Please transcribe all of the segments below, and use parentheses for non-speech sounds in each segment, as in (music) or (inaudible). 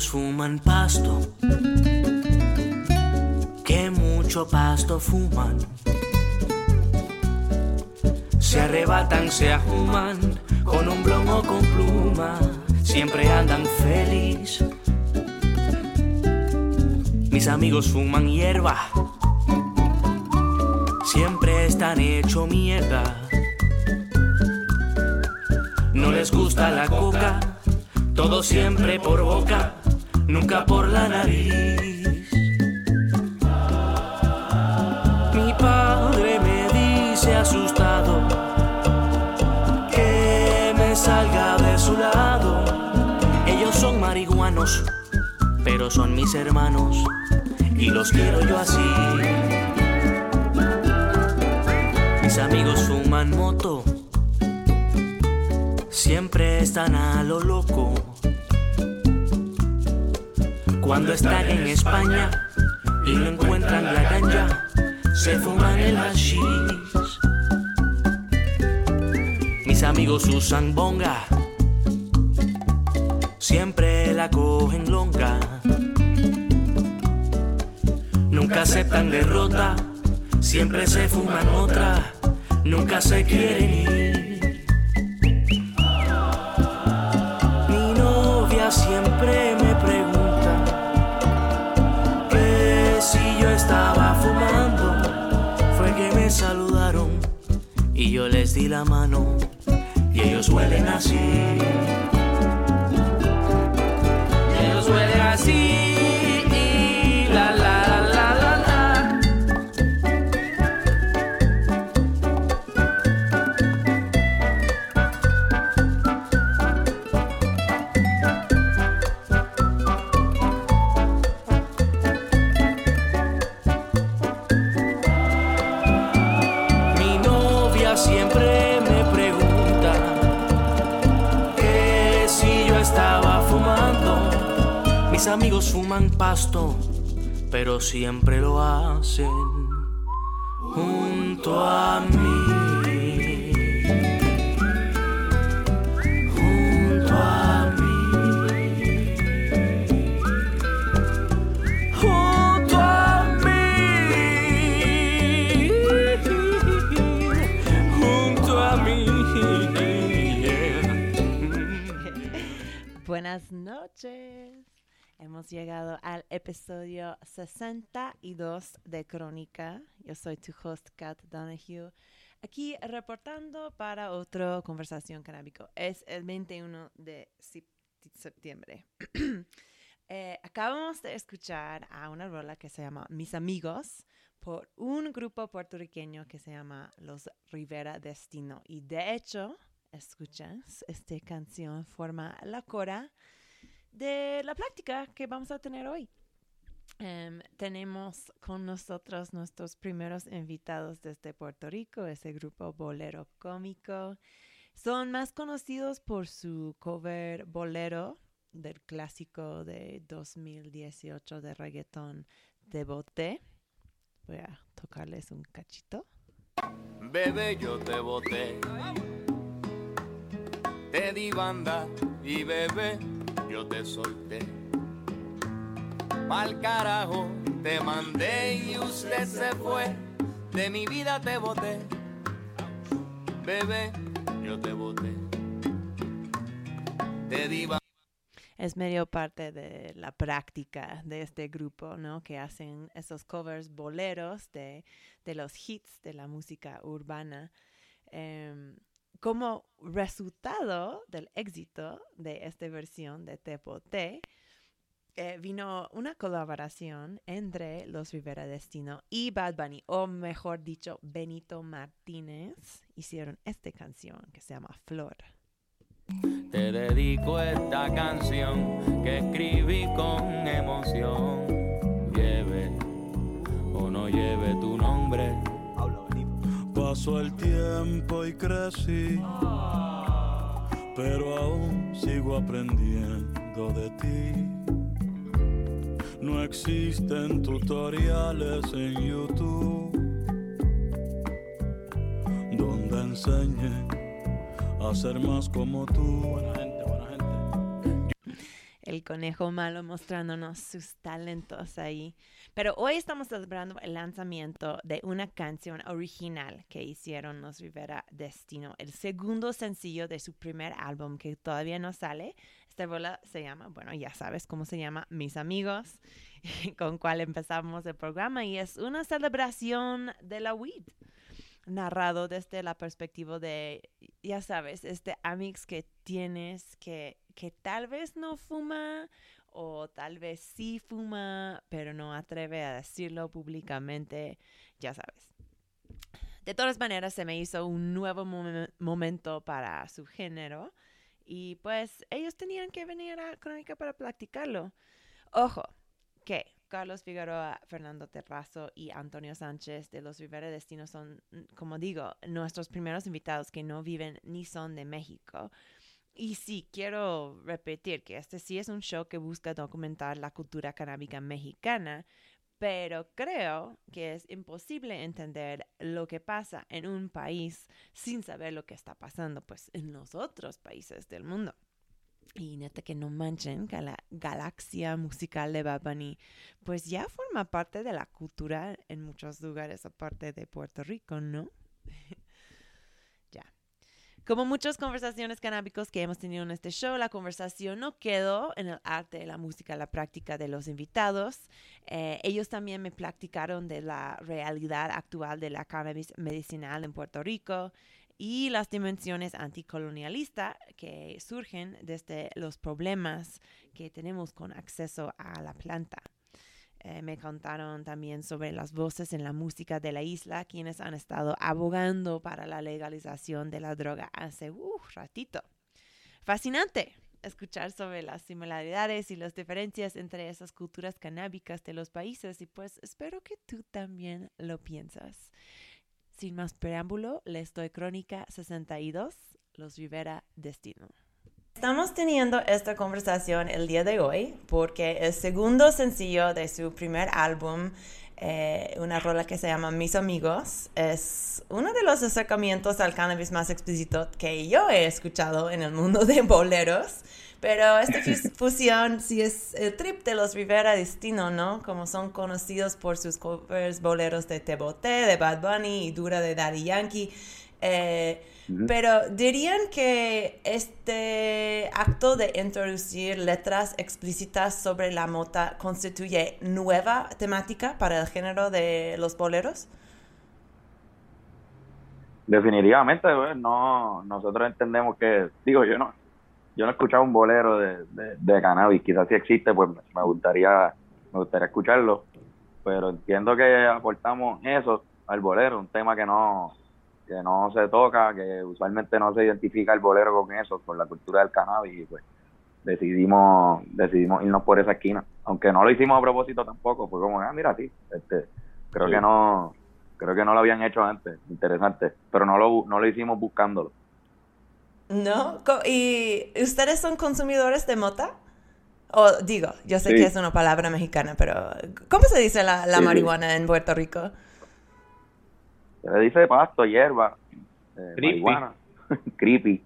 Fuman pasto, que mucho pasto fuman. Se arrebatan, se ajuman, con un o con pluma, siempre andan feliz. Mis amigos fuman hierba, siempre están hecho mierda. No les gusta la coca, todo siempre por boca, nunca por la nariz. Mi padre me dice asustado que me salga de su lado. Ellos son marihuanos, pero son mis hermanos y los quiero yo así. Mis amigos fuman moto, siempre están a lo loco. Cuando están en España y no encuentran la ganja, se fuman el hashish. Mis amigos usan bonga, siempre la cogen longa. Nunca aceptan derrota, siempre se fuman otra, nunca se quieren ir. Di la mano y ellos huelen así. Pasto, pero siempre lo hacen Hemos llegado al episodio 62 de Crónica. Yo soy tu host, Kat Donahue. Aquí reportando para otra conversación canábico. Es el 21 de sep- septiembre. (clears throat) Eh, acabamos de escuchar a una rola que se llama Mis Amigos por un grupo puertorriqueño que se llama Los Rivera Destino. Y de hecho, escuchas, esta canción forma la cora de la práctica que vamos a tener hoy. Em, tenemos con nosotros nuestros primeros invitados desde Puerto Rico, ese grupo Bolero Cómico. Son más conocidos por su cover Bolero del clásico de 2018 de reggaetón de Boté. Voy a tocarles un cachito. Bebé, yo te boté. Te di banda y bebé, yo te solté. Pa'l carajo te mandé y usted se fue. De mi vida te boté. Bebé, yo te boté. Te di es medio parte de la práctica de este grupo, ¿no? Que hacen esos covers boleros de, de los hits de la música urbana. Em, como resultado del éxito de esta versión de Tepote, eh, vino una colaboración entre los Rivera Destino y Bad Bunny, o mejor dicho, Benito Martínez, hicieron esta canción que se llama Flor. Te dedico esta canción que escribí con emoción. Lleve o no lleve tu nombre. Pasó el tiempo y crecí, pero aún sigo aprendiendo de ti. No existen tutoriales en YouTube donde enseñen a ser más como tú. El conejo malo mostrándonos sus talentos ahí. Pero hoy estamos celebrando el lanzamiento de una canción original que hicieron los Rivera Destino, el segundo sencillo de su primer álbum que todavía no sale. Esta bola se llama, bueno, ya sabes cómo se llama, Mis Amigos, (laughs) con cual empezamos el programa y es una celebración de la weed narrado desde la perspectiva de, ya sabes, este amix que tienes que, que tal vez no fuma o tal vez sí fuma, pero no atreve a decirlo públicamente, ya sabes. De todas maneras, se me hizo un nuevo momento para su género y pues ellos tenían que venir a Crónica para practicarlo. Ojo, que Carlos Figueroa, Fernando Terrazo y Antonio Sánchez de los Rivera Destino son, mm, como digo, nuestros primeros invitados que no viven ni son de México. Y sí, quiero repetir que este sí es un show que busca documentar la cultura canábica mexicana, pero creo que es imposible entender lo que pasa en un país sin saber lo que está pasando pues en los otros países del mundo. Y neta que no manchen que la galaxia musical de Bad Bunny pues ya forma parte de la cultura en muchos lugares aparte de Puerto Rico, ¿no? (laughs) Como muchas conversaciones canábicos que hemos tenido en este show, la conversación no quedó en el arte, la música, la práctica de los invitados. Eh, ellos también me platicaron de la realidad actual de la cannabis medicinal en Puerto Rico, y las dimensiones anticolonialistas que surgen desde los problemas que tenemos con acceso a la planta. Eh, me contaron también sobre las voces en la música de la isla, quienes han estado abogando para la legalización de la droga hace un uh, ratito. Fascinante escuchar sobre las similaridades y las diferencias entre esas culturas canábicas de los países y pues espero que tú también lo piensas. Sin más preámbulo, les doy Crónica 62, Los Rivera Destino. Estamos teniendo esta conversación el día de hoy porque el segundo sencillo de su primer álbum, eh, una rola que se llama Mis Amigos, es uno de los acercamientos al cannabis más explícito que yo he escuchado en el mundo de boleros. Pero esta (laughs) fusión sí es el trip de los Rivera Destino, ¿no? Como son conocidos por sus covers boleros de Teboté, de Bad Bunny y Dura de Daddy Yankee. Eh, pero dirían que este acto de introducir letras explícitas sobre la mota constituye nueva temática para el género de los boleros. Definitivamente, pues, no, nosotros entendemos que, digo yo no, yo no he escuchado un bolero de, de, cannabis, quizás si existe, pues me gustaría, me gustaría escucharlo, pero entiendo que aportamos eso al bolero, un tema que no, que no se toca, que usualmente no se identifica el bolero con eso, con la cultura del cannabis, y pues decidimos, decidimos irnos por esa esquina, aunque no lo hicimos a propósito tampoco, fue como, ah, mira, sí, este, creo que no, creo que no lo habían hecho antes, interesante, pero no lo, no lo hicimos buscándolo. ¿No? ¿Y ustedes son consumidores de mota? O digo, yo sé que es una palabra mexicana, pero ¿cómo se dice la, marihuana en Puerto Rico? Se dice pasto, hierba, eh, marihuana, (laughs) creepy.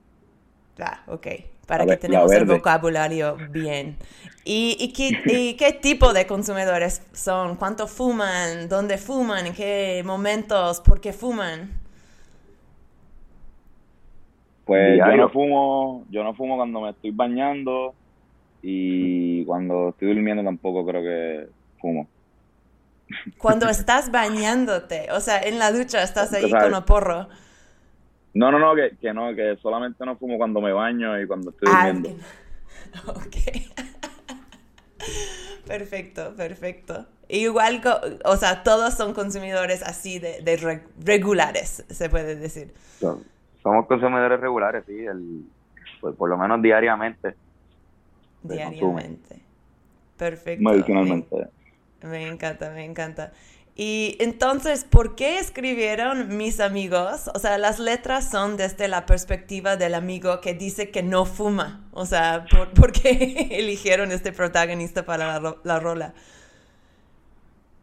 Ah, ok, para que tenemos el vocabulario bien. ¿Y, y, qué, (laughs) ¿Y qué tipo de consumidores son? ¿Cuánto fuman? ¿Dónde fuman? ¿En qué momentos? ¿Por qué fuman? Pues yo no fumo, yo no fumo cuando me estoy bañando y cuando estoy durmiendo tampoco creo que fumo. Cuando estás bañándote, o sea, en la ducha estás ahí con un porro. No, no, no, que, que, no, que solamente no fumo cuando me baño y cuando estoy ah, durmiendo. ok. (laughs) perfecto, perfecto. Igual, o sea, todos son consumidores así de, de regulares, se puede decir somos consumidores regulares, sí, el, pues, por lo menos diariamente. Diariamente. Perfecto. Medicinalmente. Me, encanta, me encanta. Y entonces, ¿por qué escribieron mis amigos? O sea, las letras son desde la perspectiva del amigo que dice que no fuma. O sea, ¿por, qué (laughs) eligieron este protagonista para la, la rola?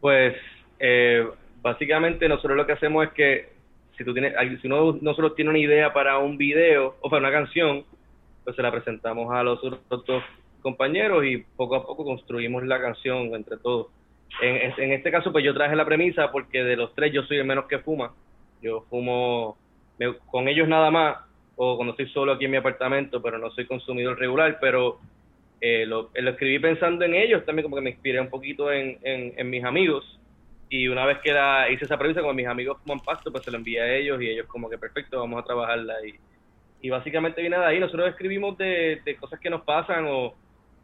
Pues, eh, básicamente nosotros lo que hacemos es que si tú tienes, si uno no solo tiene una idea para un video o para una canción, pues se la presentamos a los otros compañeros y poco a poco construimos la canción entre todos. En, en este caso, pues yo traje la premisa porque de los tres yo soy el menos que fuma. Yo fumo con ellos nada más o cuando estoy solo aquí en mi apartamento, pero no soy consumidor regular, pero eh, lo, lo, escribí pensando en ellos, también como que me inspiré un poquito en, en, mis amigos. Y una vez que hice esa premisa con mis amigos fuman pasto, pues se lo envié a ellos y ellos como que perfecto, vamos a trabajarla y, y básicamente viene de ahí, nosotros escribimos de cosas que nos pasan o,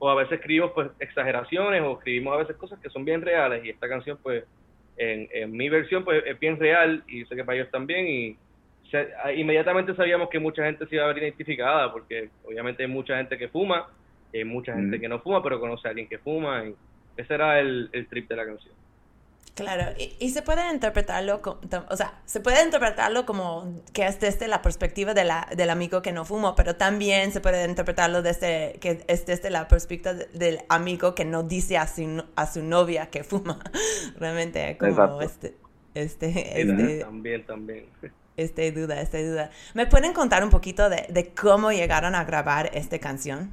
o a veces escribimos pues exageraciones o escribimos a veces cosas que son bien reales y esta canción pues en, en mi versión pues es bien real y sé que para ellos también y inmediatamente sabíamos que mucha gente se iba a ver identificada, porque obviamente hay mucha gente que fuma, hay mucha gente que no fuma, pero conoce a alguien que fuma. Y ese era el, el trip de la canción. Claro, y, se puede interpretarlo, o sea, se puede interpretarlo como que es desde la perspectiva de la, del amigo que no fuma, pero también se puede interpretarlo desde que es desde la perspectiva del amigo que no dice a su, a su novia que fuma. (laughs) Realmente, como este, este, este, También, también. Este duda, este duda. ¿Me pueden contar un poquito de, cómo llegaron a grabar esta canción?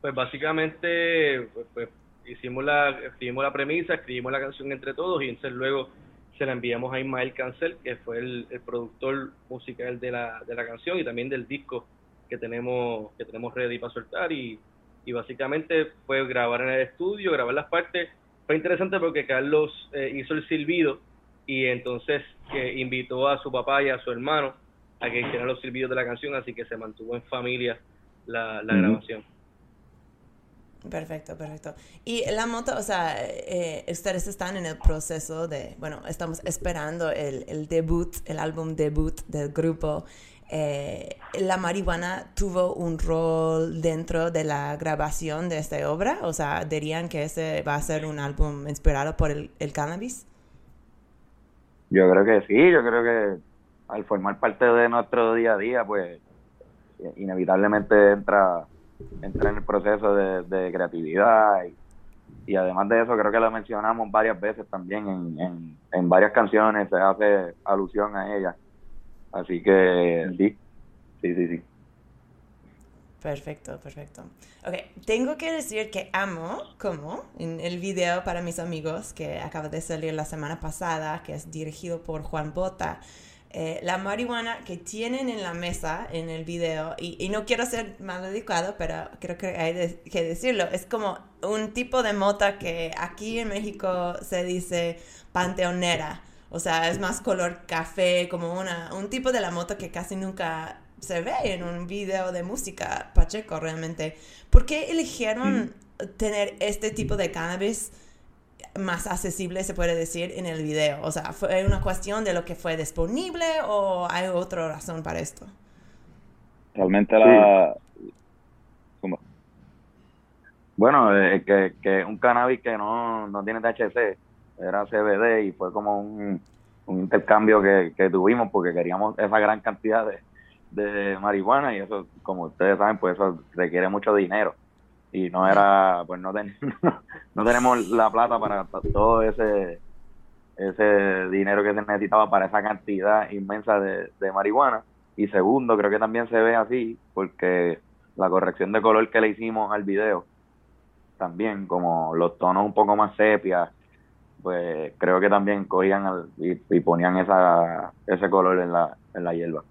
Pues básicamente pues, pues, hicimos, la, escribimos la premisa, escribimos la canción entre todos y entonces luego se la enviamos a Ismael Cancel, que fue el, productor musical de la, de la canción y también del disco que tenemos, que tenemos ready para soltar y, y básicamente fue grabar en el estudio, grabar las partes. Fue interesante porque Carlos eh, hizo el silbido y entonces que invitó a su papá y a su hermano a que hicieran los silbidos de la canción, así que se mantuvo en familia la, grabación. Perfecto, perfecto. Y la moto, o sea, eh, ustedes están en el proceso de, bueno, estamos esperando el, debut, el álbum debut del grupo. Eh, ¿La marihuana tuvo un rol dentro de la grabación de esta obra? O sea, ¿dirían que ese va a ser un álbum inspirado por el, el cannabis? Yo creo que sí, yo creo que al formar parte de nuestro día a día, pues inevitablemente entra, entra en el proceso de, creatividad y, además de eso creo que lo mencionamos varias veces también en, en, varias canciones, se hace alusión a ella. Así que sí, sí, sí, sí. Perfecto, perfecto. Ok, tengo que decir que amo como en el video para mis amigos que acaba de salir la semana pasada, que es dirigido por Juan Bota, eh, la marihuana que tienen en la mesa en el video, y, no quiero ser mal educado, pero creo que hay que decirlo, es como un tipo de mota que aquí en México se dice panteonera, o sea, es más color café, como una, un tipo de la mota que casi nunca se ve en un video de música Pacheco realmente. ¿Por qué eligieron tener este tipo de cannabis más accesible, se puede decir, en el video? O sea, ¿fue una cuestión de lo que fue disponible o hay otra razón para esto? Realmente la... Bueno, eh, que, que un cannabis que no, no tiene THC, era CBD y fue como un, un intercambio que, que tuvimos porque queríamos esa gran cantidad de, de marihuana y eso, como ustedes saben, pues eso requiere mucho dinero y no era, pues no, (laughs) no tenemos la plata para todo ese ese dinero que se necesitaba para esa cantidad inmensa de, marihuana y segundo, creo que también se ve así porque la corrección de color que le hicimos al video también como los tonos un poco más sepia pues creo que también cogían y, y, ponían esa ese color en la en la hierba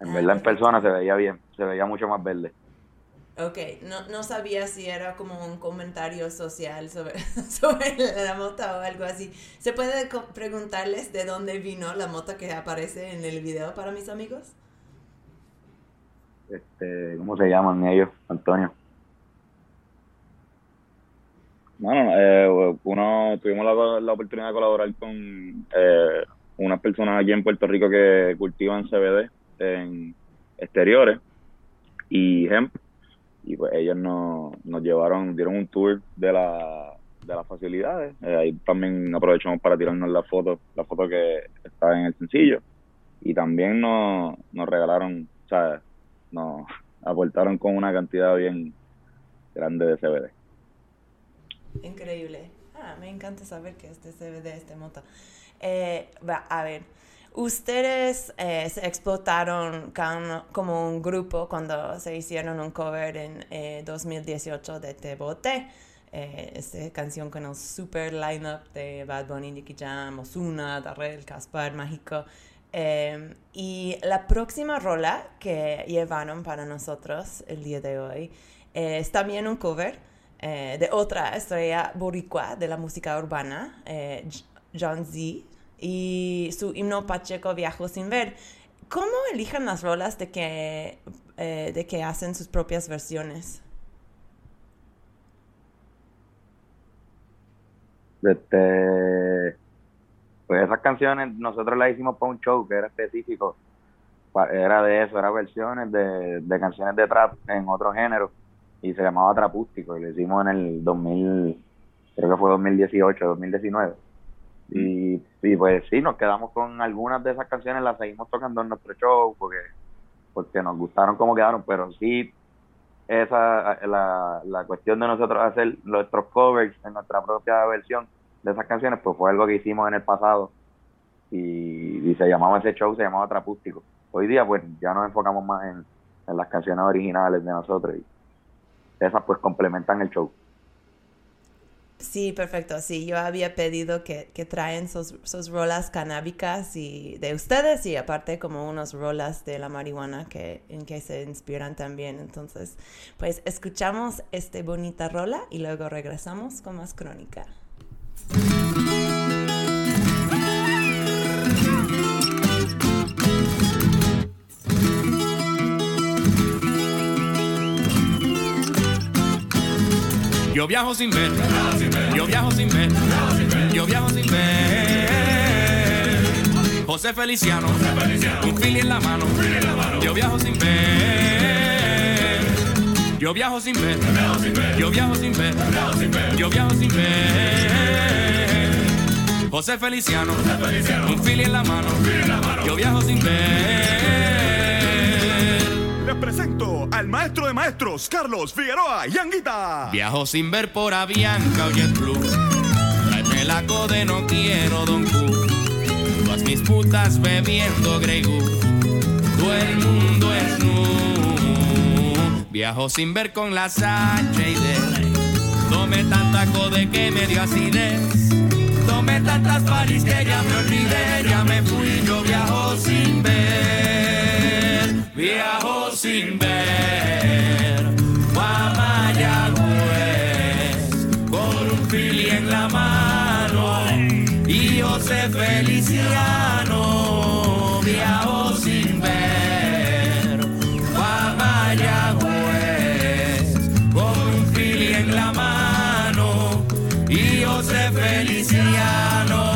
en verdad, en persona se veía bien, se veía mucho más verde. Ok, no, no sabía si era como un comentario social sobre, (laughs) sobre la moto o algo así. ¿Se puede preguntarles de dónde vino la moto que aparece en el video para mis amigos? Este, ¿Cómo se llaman ellos, Antonio? Bueno, eh, uno tuvimos la, la, oportunidad de colaborar con eh, unas personas aquí en Puerto Rico que cultivan CBD en exteriores y hemp y pues ellos nos, nos llevaron, dieron un tour de la de las facilidades. Eh, ahí también aprovechamos para tirarnos la foto, la foto que está en el sencillo. Y también nos, nos regalaron, o sea, nos (laughs) aportaron con una cantidad bien grande de CBD. Increíble. Ah, me encanta saber que este CBD, este moto. Eh, va, a ver, ustedes eh, se explotaron como un grupo cuando se hicieron un cover en eh, 2018 de Te Boté. Eh, esta canción con el super lineup de Bad Bunny, Nicky Jam, Ozuna, Darrell, Caspar, Mágico. Eh, y la próxima rola que llevaron para nosotros el día de hoy eh, es también un cover eh, de otra estrella boricua de la música urbana, eh, John Z, y su himno Pacheco Viajo sin ver. ¿Cómo eligen las rolas de que, eh, de que hacen sus propias versiones? Este, pues esas canciones nosotros las hicimos para un show que era específico, era de eso, era versiones de, de canciones de trap en otro género y se llamaba Trapústico y lo hicimos en el 2000, creo que fue 2018, 2019. Y, y pues sí, nos quedamos con algunas de esas canciones, las seguimos tocando en nuestro show porque, porque nos gustaron cómo quedaron, pero sí esa la, la cuestión de nosotros hacer nuestros covers en nuestra propia versión de esas canciones pues fue algo que hicimos en el pasado. Y, y se llamaba ese show se llamaba Trapústico hoy día pues ya nos enfocamos más en, en las canciones originales de nosotros y esas pues complementan el show Sí, perfecto. Sí, yo había pedido que, que traen sus, sus rolas canábicas y de ustedes y aparte como unos rolas de la marihuana que, en que se inspiran también. Entonces, pues escuchamos este bonita rola y luego regresamos con más crónica. Yo viajo sin ver, yo viajo sin ver, yo viajo sin ver. José Feliciano, un fili en la mano, yo viajo sin ver. Yo viajo sin ver, yo viajo sin ver, yo viajo sin ver. José Feliciano, un fili en la mano, yo viajo sin ver. Presento al maestro de maestros, Carlos Figueroa Yanguita. Viajo sin ver por Avianca o JetBlue. Tráeme la code, no quiero Don Q. Todas mis putas bebiendo Grey Goose. Todo el mundo es nu. Viajo sin ver con las H y D. Tomé tanta code que me dio acidez. Tomé tantas paris que ya me olvidé. Ya me fui, yo viajo sin ver. Viajo sin ver. Guamayagüez. Con un fili en la mano. Y José Feliciano. Viajo sin ver. Guamayagüez. Con un fili en la mano. Y José Feliciano.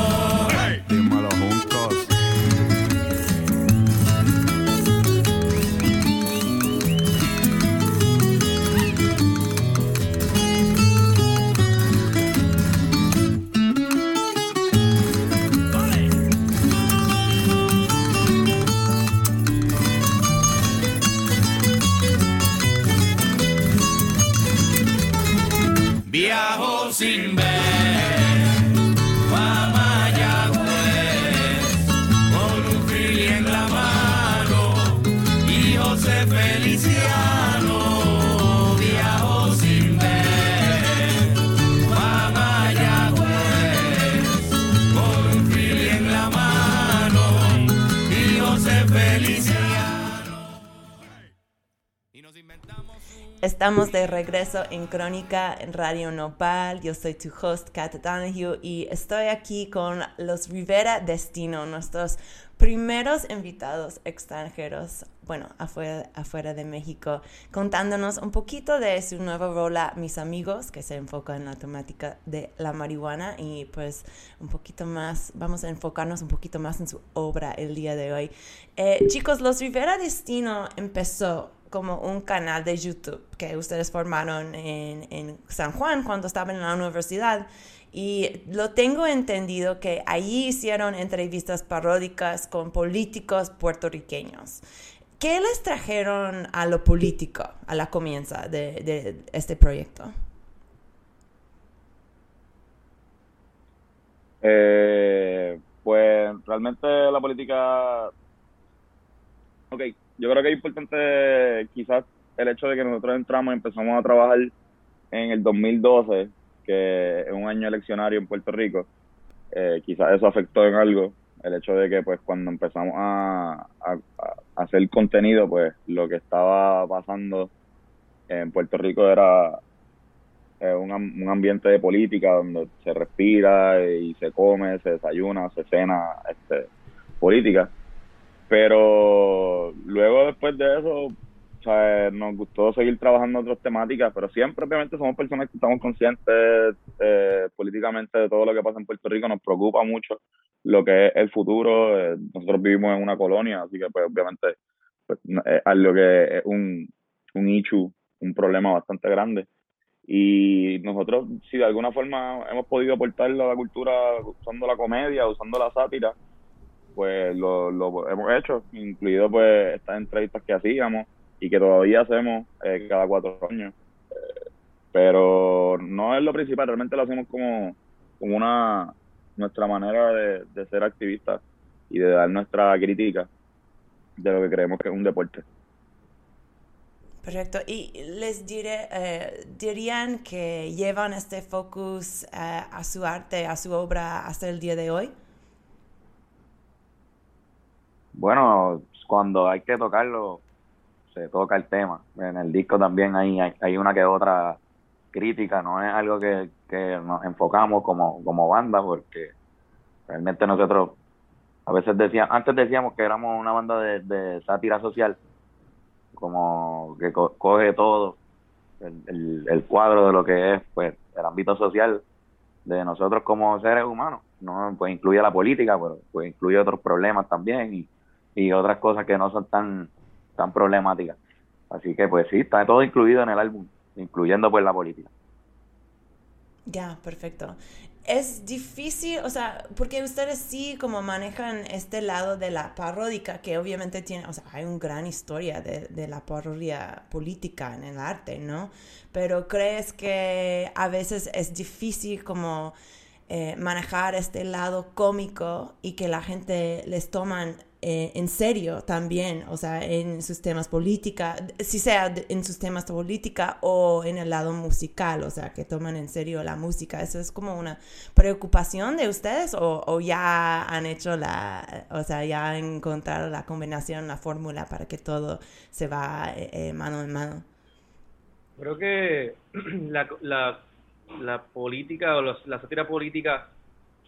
Estamos de regreso en Crónica en Radio Nopal. Yo soy tu host, Kat Donahue, y estoy aquí con los Rivera Destino, nuestros primeros invitados extranjeros, bueno, afuera, afuera de México, contándonos un poquito de su nueva rola, Mis Amigos, que se enfoca en la temática de la marihuana, y pues un poquito más, vamos a enfocarnos un poquito más en su obra el día de hoy. Eh, chicos, los Rivera Destino empezó como un canal de YouTube que ustedes formaron en, San Juan cuando estaban en la universidad. Y lo tengo entendido que allí hicieron entrevistas paródicas con políticos puertorriqueños. ¿Qué les trajeron a lo político a la comienza de, de este proyecto? Eh, pues realmente la política... Ok, yo creo que es importante quizás el hecho de que nosotros entramos y empezamos a trabajar en el 2012, que es un año eleccionario en Puerto Rico, eh, quizás eso afectó en algo, el hecho de que pues cuando empezamos a, hacer contenido, pues lo que estaba pasando en Puerto Rico era eh, un, un, ambiente de política donde se respira y se come, se desayuna, se cena este, política. Pero luego después de eso, sea, nos gustó seguir trabajando en otras temáticas, pero siempre obviamente somos personas que estamos conscientes eh, políticamente de todo lo que pasa en Puerto Rico, nos preocupa mucho lo que es el futuro, eh, nosotros vivimos en una colonia, así que pues obviamente pues, es algo que es un, un issue, un problema bastante grande. Y nosotros, si de alguna forma hemos podido aportar a la cultura usando la comedia, usando la sátira, pues lo, lo hemos hecho, incluido pues estas entrevistas que hacíamos, y que todavía hacemos eh, cada cuatro años. Eh, pero no es lo principal, realmente lo hacemos como, como una nuestra manera de, ser activistas y de dar nuestra crítica de lo que creemos que es un deporte. Perfecto. Y les diré, eh, dirían que llevan este focus a su arte, a su obra hasta el día de hoy. Bueno, cuando hay que tocarlo, se toca el tema. En el disco también hay, hay, una que otra crítica, no es algo que, nos enfocamos como, como banda, porque realmente nosotros a veces decíamos, antes decíamos que éramos una banda de, sátira social, como que coge todo el, el, cuadro de lo que es pues el ámbito social de nosotros como seres humanos, no pues incluye la política, pero pues incluye otros problemas también y, y otras cosas que no son tan tan problemática. Así que pues sí, está todo incluido en el álbum, incluyendo pues la política. Ya, perfecto. Es difícil, o sea, porque ustedes sí como manejan este lado de la paródica, que obviamente tiene, o sea, hay una gran historia de, de la parodia política en el arte, ¿no? Pero crees que a veces es difícil como eh, manejar este lado cómico y que la gente les toman eh, en serio también, o sea, en sus temas política, si sea en sus temas política o en el lado musical, o sea, que toman en serio la música. ¿Eso es como una preocupación de ustedes o, ya han hecho la, o sea, ya han encontrado la combinación, la fórmula para que todo se va eh, mano en mano? Creo que (clears throat) la, la la política o la sátira política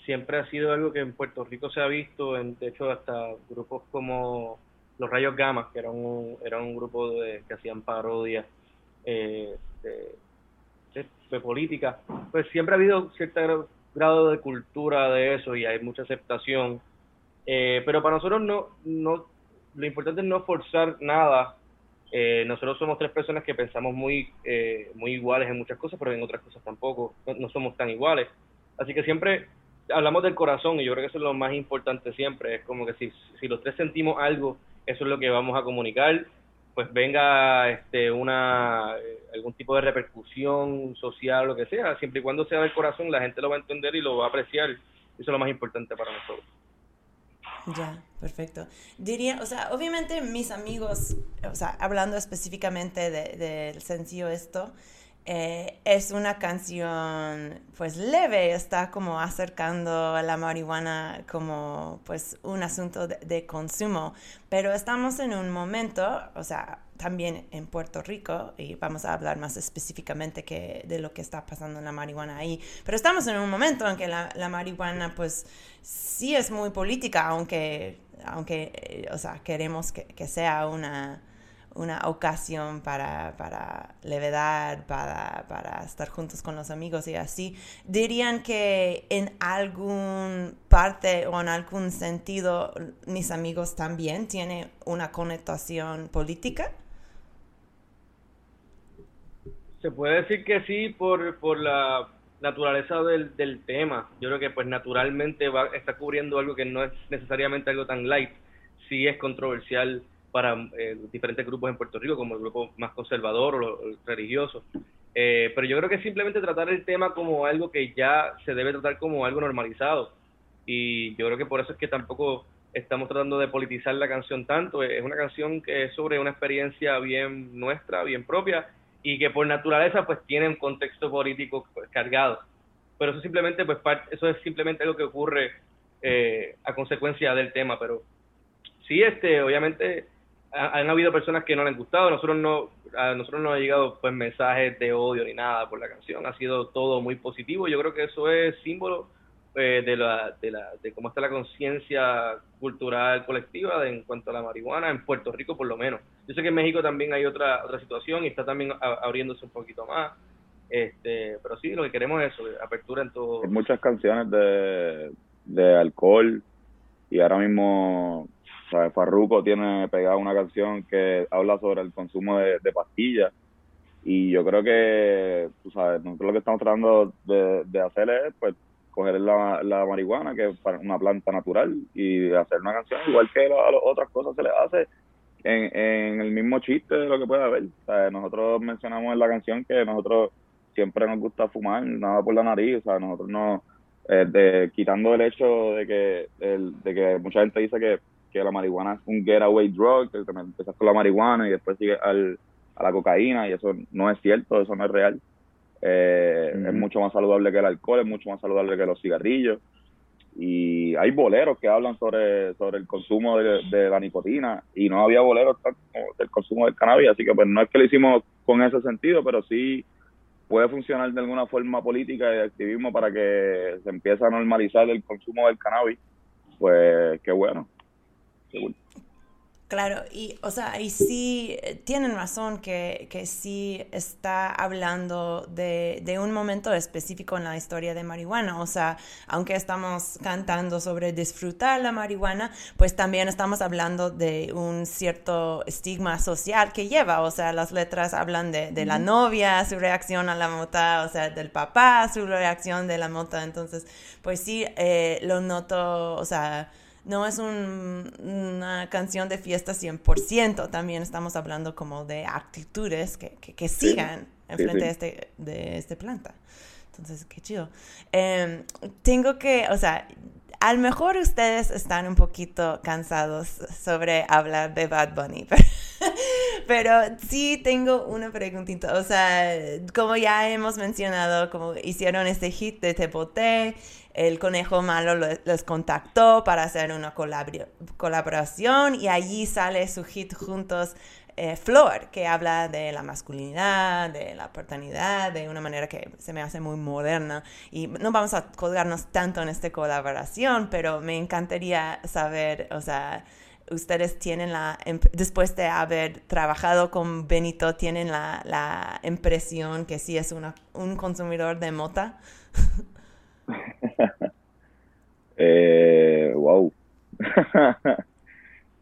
siempre ha sido algo que en Puerto Rico se ha visto, en, de hecho hasta grupos como los Rayos Gamas, que era un, era un grupo de, que hacían parodias eh, de, política, pues siempre ha habido cierto grado de cultura de eso y hay mucha aceptación, eh, pero para nosotros no, no, lo importante es no forzar nada eh, nosotros somos tres personas que pensamos muy, eh, muy iguales en muchas cosas, pero en otras cosas tampoco, no, somos tan iguales. Así que siempre hablamos del corazón y yo creo que eso es lo más importante siempre. Es como que si, si los tres sentimos algo, eso es lo que vamos a comunicar. Pues venga este, una, eh, algún tipo de repercusión social, lo que sea, siempre y cuando sea del corazón, la gente lo va a entender y lo va a apreciar. Eso es lo más importante para nosotros. Ya, perfecto. Diría, o sea, obviamente mis amigos, o sea, hablando específicamente del de, sencillo esto, eh, es una canción pues leve, está como acercando a la marihuana como pues un asunto de, consumo, pero estamos en un momento, o sea, también en Puerto Rico, y vamos a hablar más específicamente que de lo que está pasando en la marihuana ahí, pero estamos en un momento en que la, la marihuana pues sí es muy política, aunque, aunque eh, o sea, queremos que, que sea una una ocasión para, para levedad, para, para, estar juntos con los amigos y así, dirían que en algún parte o en algún sentido mis amigos también tienen una connotación política? Se puede decir que sí por, por la naturaleza del, del tema. Yo creo que pues naturalmente va, está cubriendo algo que no es necesariamente algo tan light, sí es controversial para eh, diferentes grupos en Puerto Rico, como el grupo más conservador o el religioso. Eh, pero yo creo que simplemente tratar el tema como algo que ya se debe tratar como algo normalizado. y yo creo que por eso es que tampoco estamos tratando de politizar la canción tanto. Es una canción que es sobre una experiencia bien nuestra, bien propia y que por naturaleza pues tiene un contexto político pues, cargado. Pero eso simplemente pues eso es simplemente algo que ocurre eh, a consecuencia del tema, pero sí este obviamente han habido personas que no le han gustado, nosotros no a nosotros no ha llegado pues mensajes de odio ni nada por la canción, ha sido todo muy positivo, yo creo que eso es símbolo eh, de, la, de, la, de cómo está la conciencia cultural colectiva en cuanto a la marihuana, en Puerto Rico por lo menos. Yo sé que en México también hay otra otra situación y está también abriéndose un poquito más. Este, pero sí, lo que queremos es eso, apertura en todo. Muchas canciones de, de alcohol y ahora mismo Farruko tiene pegada una canción que habla sobre el consumo de, pastillas. Y yo creo que, tú sabes, nosotros lo que estamos tratando de, de hacer es, pues, coger la, la marihuana, que es una planta natural, y hacer una canción igual que a otras cosas se le hace en, en el mismo chiste de lo que puede haber. Sea, nosotros mencionamos en la canción que nosotros siempre nos gusta fumar, nada por la nariz, o sea, nosotros no, eh, de, quitando el hecho de que, el, de que mucha gente dice que, que la marihuana es un getaway drug, que empiezas con la marihuana y después sigue al, a la cocaína, y eso no es cierto, eso no es real. Eh, es mucho más saludable que el alcohol, es mucho más saludable que los cigarrillos. Y hay boleros que hablan sobre, sobre el consumo de, la nicotina y no había boleros tanto del consumo del cannabis, así que pues no es que lo hicimos con ese sentido, pero sí puede funcionar de alguna forma política y de activismo para que se empiece a normalizar el consumo del cannabis, pues qué bueno. Claro, y o sea, y sí eh, tienen razón que, que sí está hablando de, de, un momento específico en la historia de marihuana. O sea, aunque estamos cantando sobre disfrutar la marihuana, pues también estamos hablando de un cierto estigma social que lleva. O sea, las letras hablan de, de la novia, su reacción a la mota, o sea, del papá, su reacción de la mota. Entonces, pues sí, eh, lo noto, o sea no es una canción de fiesta 100%, también estamos hablando como de actitudes que, que, sigan en frente De, este, de este planta. Entonces, qué chido. Em, tengo que, o sea, a lo mejor ustedes están un poquito cansados sobre hablar de Bad Bunny, (laughs) pero, pero, sí tengo una preguntita. O sea, como ya hemos mencionado, como hicieron este hit de Te Boté, el conejo malo les contactó para hacer una colaboración y allí sale su hit juntos. Eh, Flor, que habla de la masculinidad, de la paternidad, de una manera que se me hace muy moderna. Y no vamos a colgarnos tanto en esta colaboración, pero me encantaría saber, o sea, ustedes tienen la, después de haber trabajado con Benito, tienen la, la impresión que sí es una, un consumidor de mota. (laughs) eh, wow. (laughs)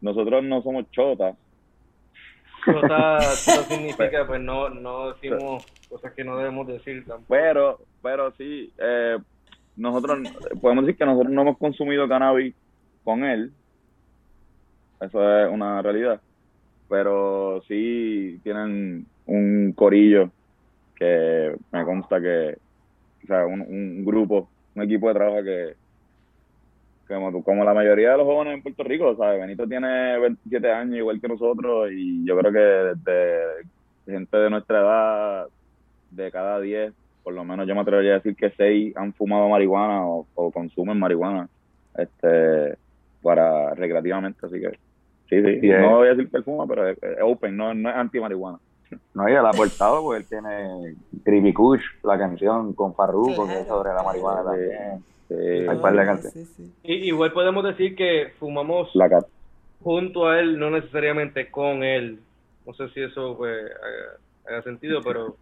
Nosotros no somos chotas. (laughs) Chota, significa, pues no, no decimos cosas que no debemos decir tampoco. Pero, pero sí, eh, nosotros podemos decir que nosotros no hemos consumido cannabis con él. Eso es una realidad. Pero sí tienen un corillo que me consta que, o sea, un, un grupo un equipo de trabajo que, como, como la mayoría de los jóvenes en Puerto Rico, ¿sabes? Benito tiene 27 años igual que nosotros y yo creo que desde gente de nuestra edad, de cada 10, por lo menos yo me atrevería a decir que 6 han fumado marihuana o, consumen marihuana este para recreativamente, así que sí, sí, no voy a decir que fuma, pero es, open, no, no es anti-marihuana. No, y él ha aportado, porque él tiene Creepy Kush, la canción con Farruko, que es sobre la marihuana también. Hay par de Y, igual podemos decir que fumamos junto a él, no necesariamente con él. No sé si eso pues, haga, sentido, pero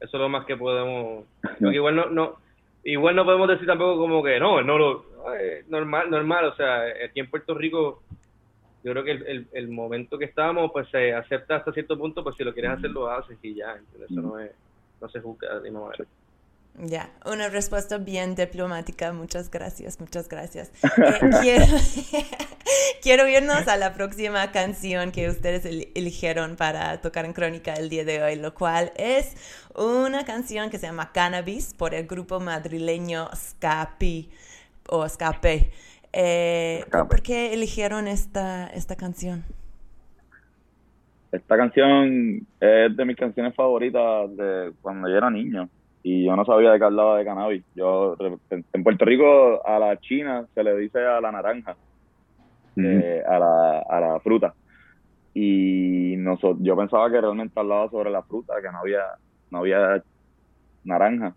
eso es lo más que podemos. Porque igual no, no, igual no podemos decir tampoco como que no, no lo. normal, normal, o sea, aquí en Puerto Rico yo creo que el, el, momento que estamos, pues se acepta hasta cierto punto, pues si lo quieres hacer, lo haces y ya, Eso no, es, no se juzga de manera. Ya, una respuesta bien diplomática. Muchas gracias, muchas gracias. (laughs) Eh, quiero, (laughs) quiero, irnos a la próxima canción que ustedes eligieron para tocar en Crónica el día de hoy, lo cual es una canción que se llama Cannabis por el grupo madrileño Scapi. o Escape. Eh, Escape. ¿Por qué eligieron esta, esta canción? Esta canción es de mis canciones favoritas de cuando yo era niño y yo no sabía de qué hablaba de cannabis. Yo en Puerto Rico a la china se le dice a la naranja, eh, a, la, a la fruta. Y noso- yo pensaba que realmente hablaba sobre la fruta, que no había, no había naranja.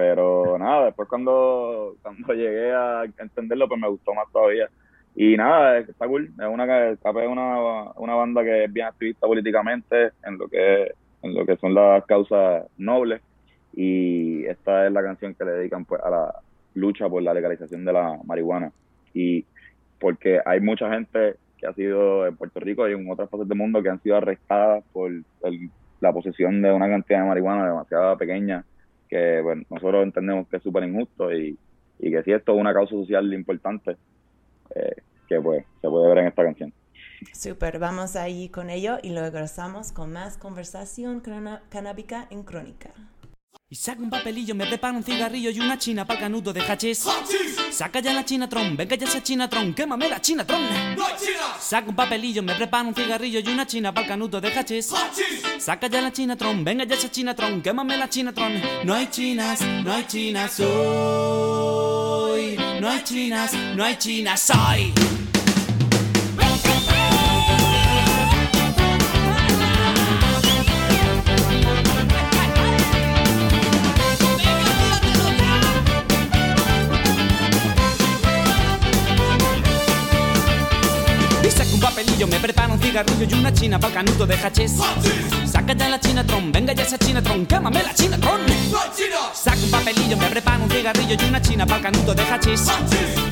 Pero nada, después cuando, cuando llegué a entenderlo, pues me gustó más todavía. Y nada, está cool. Es una, Escape es una, una banda que es bien activista políticamente en lo que, en lo que son las causas nobles. Y esta es la canción que le dedican pues a la lucha por la legalización de la marihuana. Y porque hay mucha gente que ha sido en Puerto Rico y en otras partes del mundo que han sido arrestadas por el- la posesión de una cantidad de marihuana demasiado pequeña que bueno, nosotros entendemos que es súper injusto y, y que si esto es una causa social importante, eh, que pues se puede ver en esta canción. Super, vamos ahí con ello y luego regresamos con más conversación canábica en Crónica. Y saca un papelillo, me prepara un cigarrillo y una china para canuto de hachís. Saca ya la chinatron, venga ya esa chinatron, quémame la chinatron. Saca un papelillo, me prepara un cigarrillo y una china para canuto de hachís. Saca ya la chinatron, venga ya esa chinatron, quémame la chinatron. No hay chinas, no hay chinas hoy. No hay chinas, no hay chinas hoy. Papelillo, me prepara un cigarrillo y una china para canuto de hachís. Saca ya la chinatron, venga ya esa chinatron, quémame la chinatron. Saca un papelillo, me prepara un cigarrillo y una china para canuto de hachís.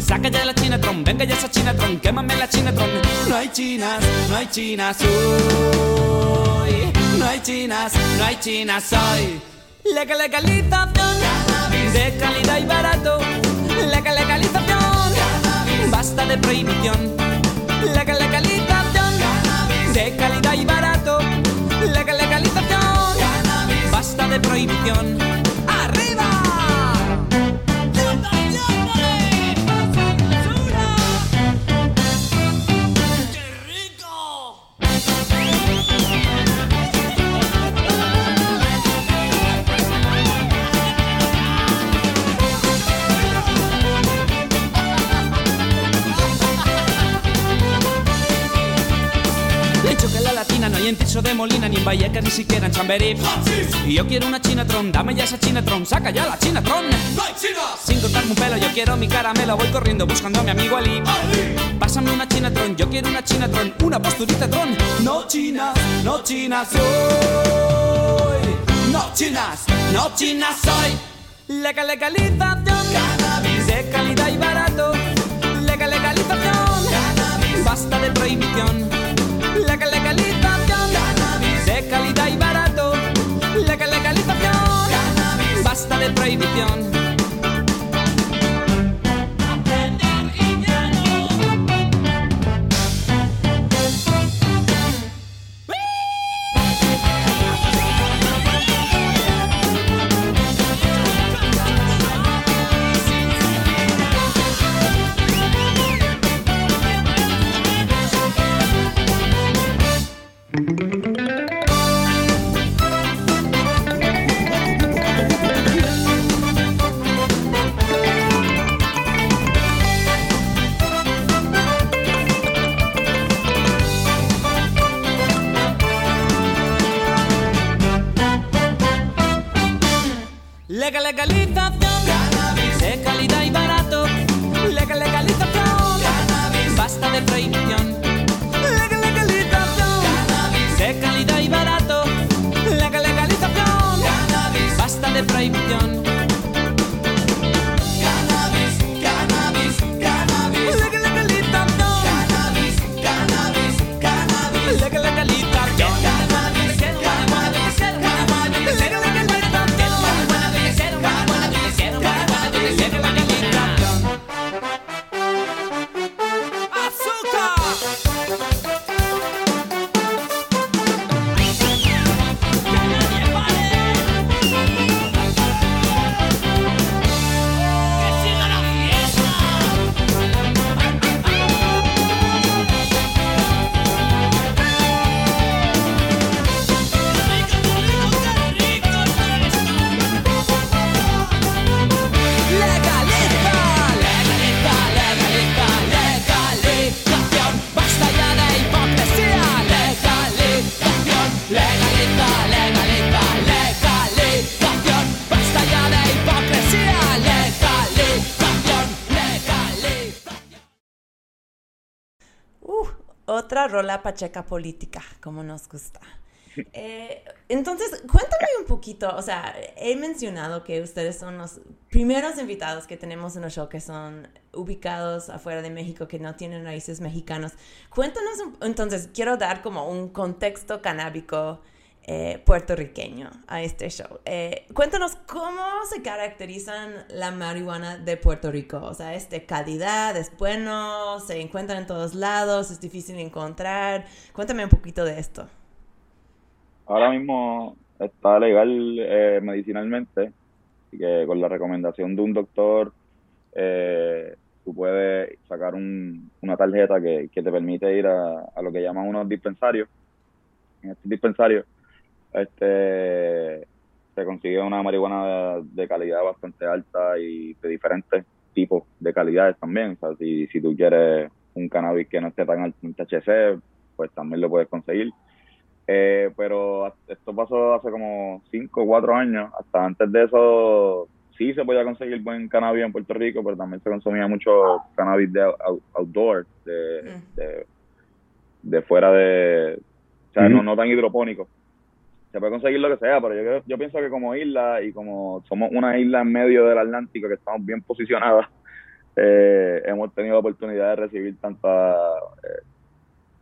Saca ya la chinatron, venga ya esa chinatron, quémame la chinatron. No hay chinas, no hay chinas hoy. No hay chinas, no hay chinas hoy. Legal legalización de calidad y barato. Legal legalización, basta de prohibición. Legal legalización de calidad y barato. Legal legalización, basta de prohibición. En Tirso de Molina ni en Vallecas ni siquiera en Chamberí. Y yo quiero una chinatron, dame ya esa chinatron, saca ya la chinatron. Sin cortarme un pelo, yo quiero mi caramelo, voy corriendo buscando a mi amigo Ali. Pásame una chinatron, yo quiero una chinatron, una posturita tron. No chinas, no chinas soy. No chinas, no chinas soy. Legal legalización, cannabis de calidad y barato. Legal legalización, cannabis basta de prohibición. Legal legalización, calidad y barato. Legal legalización, cannabis basta de prohibición. otra rola pacheca política, como nos gusta. Eh, entonces, cuéntame un poquito, o sea, he mencionado que ustedes son los primeros invitados que tenemos en el show que son ubicados afuera de México, que no tienen raíces mexicanos. Cuéntanos, un, entonces, quiero dar como un contexto canábico eh, puertorriqueño a este show. Eh, cuéntanos cómo se caracterizan la marihuana de Puerto Rico. O sea, es de calidad, es bueno, se encuentra en todos lados, es difícil de encontrar. Cuéntame un poquito de esto. Ahora mismo está legal eh, medicinalmente, así que con la recomendación de un doctor, eh, tú puedes sacar un- una tarjeta que, te permite ir a, a lo que llaman unos dispensarios. En estos dispensarios este, se consigue una marihuana de, de calidad bastante alta y de diferentes tipos de calidades también. O sea, si, si tú quieres un cannabis que no esté tan alto en THC, pues también lo puedes conseguir. Eh, pero esto pasó hace como 5 o 4 años. Hasta antes de eso sí se podía conseguir buen cannabis en Puerto Rico, pero también se consumía mucho cannabis de out- outdoor, de, Mm. de, de fuera de... O sea, no, no tan hidropónico. Se puede conseguir lo que sea, pero yo, yo pienso que como isla y como somos una isla en medio del Atlántico que estamos bien posicionadas, eh, hemos tenido la oportunidad de recibir tanta eh,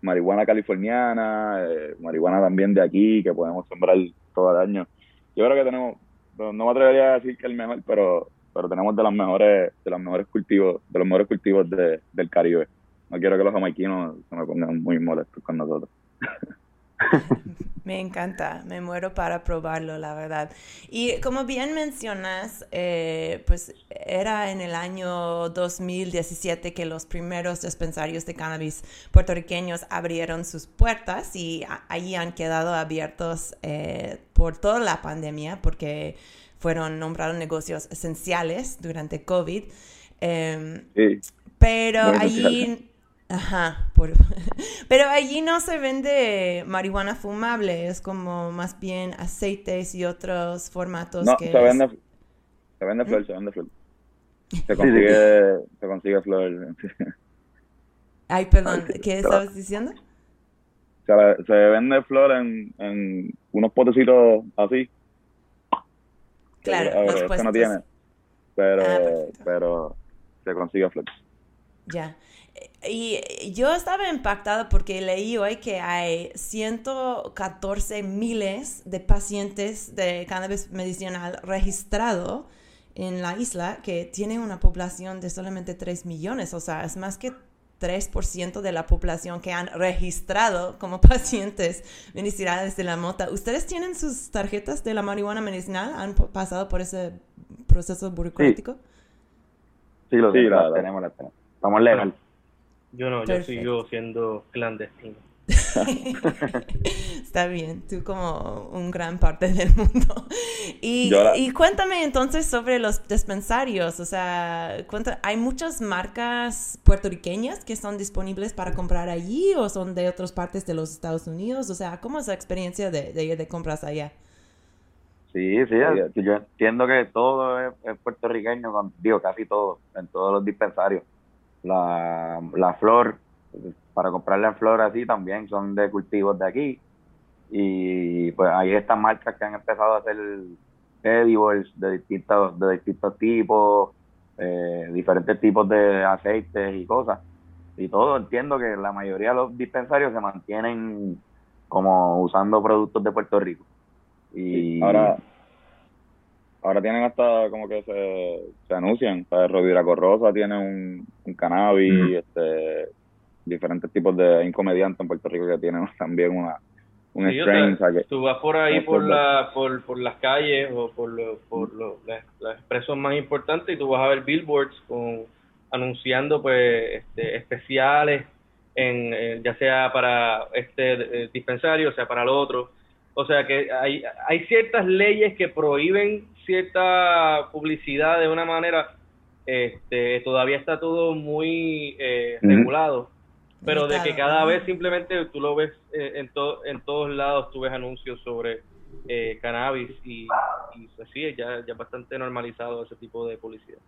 marihuana californiana, eh, marihuana también de aquí, que podemos sembrar todo el año. Yo creo que tenemos, no me atrevería a decir que el mejor, pero pero tenemos de los mejores de los mejores cultivos de los mejores cultivos de, del Caribe. No quiero que los jamaiquinos se me pongan muy molestos con nosotros. (laughs) (laughs) Me encanta, me muero para probarlo, la verdad. Y como bien mencionas, eh, pues era en el año 2017 que los primeros dispensarios de cannabis puertorriqueños abrieron sus puertas y allí han quedado abiertos eh, por toda la pandemia porque fueron nombrados negocios esenciales durante COVID. Em, Sí, pero allí, ajá, por- (laughs) pero allí no se vende marihuana fumable, es como más bien aceites y otros formatos no, que se es- vende se vende flor, se vende flor. (laughs) Se consigue se consigue flor. Ay, perdón, Ay, (laughs) sí, ¿qué estabas diciendo? se, se vende flor en, en unos potecitos así. Claro, Ahora, los este no tiene, pero, Ah, pero se consigue flor. Ya. Y yo estaba impactado porque leí hoy que hay 114 miles de pacientes de cannabis medicinal registrado en la isla que tiene una población de solamente 3 millones. O sea, es más que 3% de la población que han registrado como (laughs) pacientes medicinales de la mota. ¿Ustedes tienen sus tarjetas de la marihuana medicinal? ¿Han pasado por ese proceso burocrático? Sí, lo Sí, tenemos, la- tenemos, las tenemos. Estamos legal. Yo no, yo sigo siendo clandestino. (laughs) Está bien, tú como un gran parte del mundo. Y, Yo la- y cuéntame entonces sobre los dispensarios, o sea, cuenta- ¿hay muchas marcas puertorriqueñas que son disponibles para comprar allí o son de otras partes de los Estados Unidos? O sea, ¿cómo es la experiencia de, de ir de compras allá? Sí, sí, yo entiendo que todo es, es puertorriqueño, con- digo, casi todo, en todos los dispensarios. La, la flor, para comprarla en flor así también son de cultivos de aquí. Y pues hay estas marcas que han empezado a hacer edibles de distintos, de distintos tipos, eh, diferentes tipos de aceites y cosas. Y todo, entiendo que la mayoría de los dispensarios se mantienen como usando productos de Puerto Rico. Y Ahora, ahora tienen hasta como que se, se anuncian. O sea, Rodira Corrosa tiene un, un cannabis, este, diferentes tipos de hay un comediante en Puerto Rico que tiene (laughs) también una, un Sí, strain. sea, o sea, que- tú vas por ahí por la por, por las calles o por, lo- por lo- las, las expresos más importantes y tú vas a ver billboards con anunciando pues este, especiales en eh, ya sea para este eh, dispensario o sea para el otro o sea que hay hay ciertas leyes que prohíben cierta publicidad de una manera este todavía está todo muy eh, regulado. Pero de que cada vez simplemente tú lo ves eh, en, to- en todos lados, tú ves anuncios sobre eh, cannabis y, y pues sí, ya, ya bastante normalizado ese tipo de publicidad.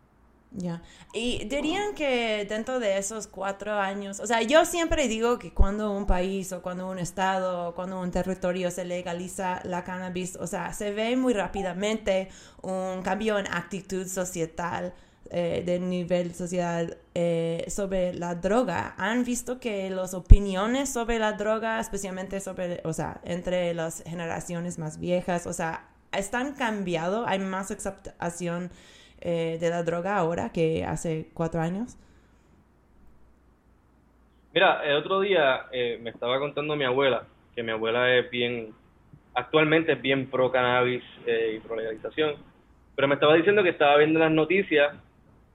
Ya. Y dirían que dentro de esos cuatro años, o sea, yo siempre digo que cuando un país o cuando un estado o cuando un territorio se legaliza la cannabis, o sea, se ve muy rápidamente un cambio en actitud societal eh, de nivel social eh, sobre la droga. ¿Han visto que las opiniones sobre la droga, especialmente sobre, o sea, entre las generaciones más viejas, o sea, están cambiado? ¿Hay más aceptación eh, de la droga ahora que hace cuatro años? Mira, el otro día eh, me estaba contando mi abuela, que mi abuela es bien, actualmente es bien pro cannabis eh, y pro legalización, pero me estaba diciendo que estaba viendo las noticias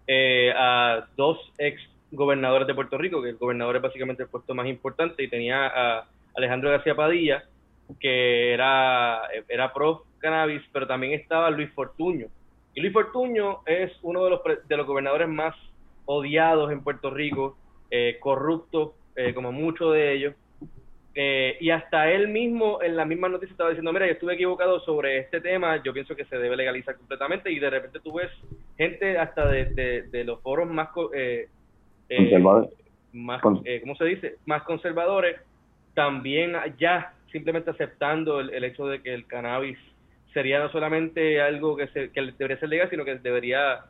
eh, a dos ex gobernadores de Puerto Rico, que el gobernador es básicamente el puesto más importante, y tenía a Alejandro García Padilla, que era, era pro cannabis, pero también estaba Luis Fortuño. Y Luis Fortuño es uno de los, de los gobernadores más odiados en Puerto Rico, eh, corrupto, eh, como muchos de ellos. Eh, y hasta él mismo en la misma noticia estaba diciendo, mira, yo estuve equivocado sobre este tema, yo pienso que se debe legalizar completamente y de repente tú ves gente hasta de, de, de los foros más, eh, eh, Conservadores. más eh, ¿cómo se dice? Más conservadores, también ya simplemente aceptando el, el hecho de que el cannabis sería no solamente algo que, se, que debería ser legal, sino que debería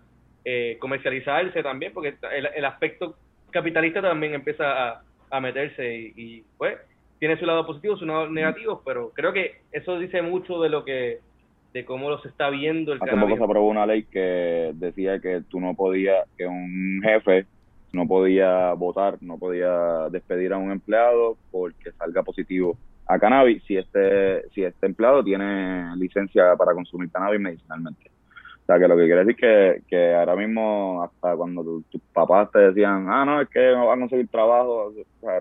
eh, comercializarse también, porque el, el aspecto capitalista también empieza a, a meterse y, y, pues tiene su lado positivo, su lado negativo, pero creo que eso dice mucho de lo que de cómo los está viendo el Hace cannabis. poco se aprobó una ley que decía que tú no podías, que un jefe no podía votar, no podía despedir a un empleado porque salga positivo a cannabis si este, si este empleado tiene licencia para consumir cannabis medicinalmente. O sea, que lo que quiere decir que, que ahora mismo, hasta cuando tu- tus papás te decían, ah, no, es que no van a conseguir trabajo,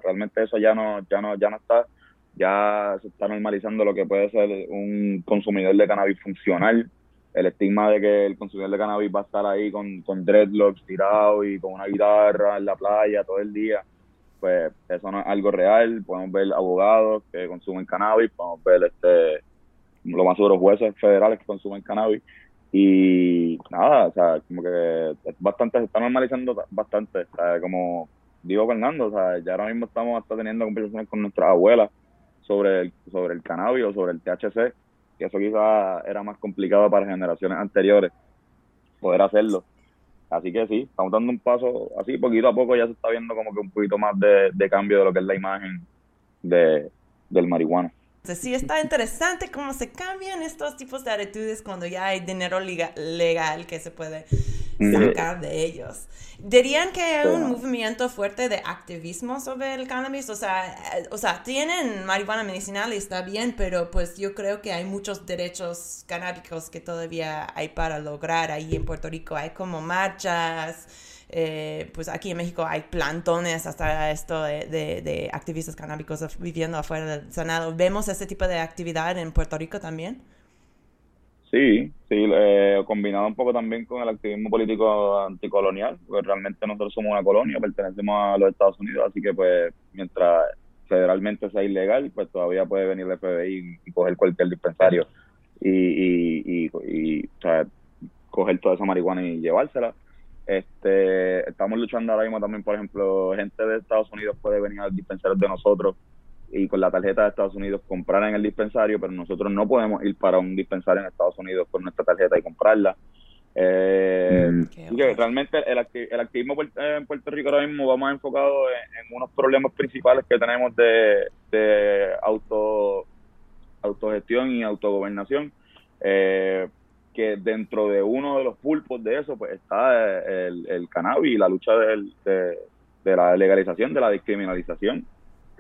realmente eso ya no, ya no, ya no está, ya se está normalizando lo que puede ser un consumidor de cannabis funcional, el estigma de que el consumidor de cannabis va a estar ahí con, con dreadlocks tirado y con una guitarra en la playa todo el día, pues eso no es algo real, podemos ver abogados que consumen cannabis, podemos ver este lo más seguro jueces federales que consumen cannabis. Y nada, o sea, como que es bastante, se está normalizando bastante, o sea, como digo Fernando, o sea, ya ahora mismo estamos hasta teniendo conversaciones con nuestras abuelas sobre el, sobre el cannabis o sobre el THC, que eso quizás era más complicado para generaciones anteriores poder hacerlo. Así que sí, estamos dando un paso así, poquito a poco ya se está viendo como que un poquito más de, de cambio de lo que es la imagen de, del marihuana. Sí está interesante cómo se cambian estos tipos de actitudes cuando ya hay dinero legal que se puede sacar de ellos. ¿Dirían que hay un movimiento fuerte de activismo sobre el cannabis? O sea, eh, o sea, tienen marihuana medicinal y está bien, pero pues yo creo que hay muchos derechos canábicos que todavía hay para lograr ahí en Puerto Rico. Hay como marchas, eh, pues aquí en México hay plantones hasta esto de, de- de activistas canábicos viviendo afuera del Senado. ¿Vemos ese tipo de actividad en Puerto Rico también? Sí, sí, eh, combinado un poco también con el activismo político anticolonial, porque realmente nosotros somos una colonia, pertenecemos a los Estados Unidos, así que pues mientras federalmente sea ilegal, pues todavía puede venir el FBI y, coger cualquier dispensario y, y, y, y, coger toda esa marihuana y llevársela. Este, estamos luchando ahora mismo también, por ejemplo, gente de Estados Unidos puede venir a dispensarios de nosotros y con la tarjeta de Estados Unidos comprar en el dispensario, pero nosotros no podemos ir para un dispensario en Estados Unidos con nuestra tarjeta y comprarla. Eh, que realmente el, acti- el activismo puer- eh, en Puerto Rico ahora mismo va más enfocado en, en unos problemas principales que tenemos de, de auto autogestión y autogobernación, eh, que dentro de uno de los pulpos de eso pues está eh, el, el cannabis y la lucha del- de, de la legalización, de la descriminalización,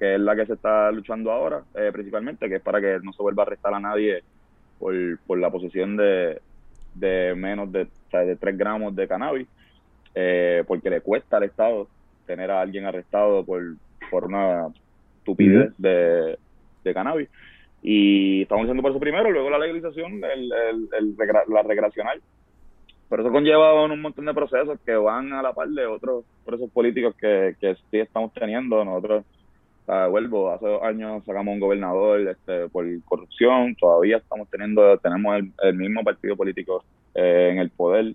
que es la que se está luchando ahora eh, principalmente, que es para que no se vuelva a arrestar a nadie por, por la posesión de, de menos de, o sea, de 3 gramos de cannabis, eh, porque le cuesta al Estado tener a alguien arrestado por, por una estupidez de, de cannabis. Y estamos haciendo por eso primero, luego la legalización, el, el, el la recreacional. Pero eso conlleva un montón de procesos que van a la par de otros procesos políticos que, que sí estamos teniendo. Nosotros, vuelvo, hace dos años sacamos un gobernador este, por corrupción, todavía estamos teniendo, tenemos el, mismo partido político eh, en el poder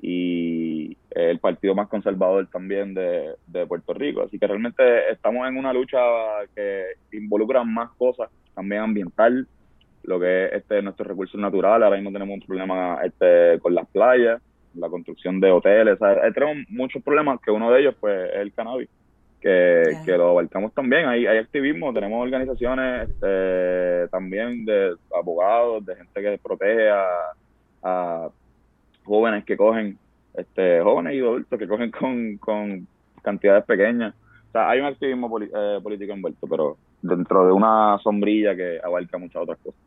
y el partido más conservador también de, de Puerto Rico. Así que realmente estamos en una lucha que involucra más cosas, también ambiental, lo que es este, nuestros recursos naturales. Ahora mismo tenemos un problema este, con las playas, la construcción de hoteles. tenemos muchos problemas que uno de ellos pues, es el cannabis, que, que lo abarcamos también. Hay, hay activismo, tenemos organizaciones este, también de abogados, de gente que protege a, a jóvenes que cogen este, jóvenes y adultos que cogen con, con cantidades pequeñas. O sea, hay un activismo eh, político envuelto, pero dentro de una sombrilla que abarca muchas otras cosas.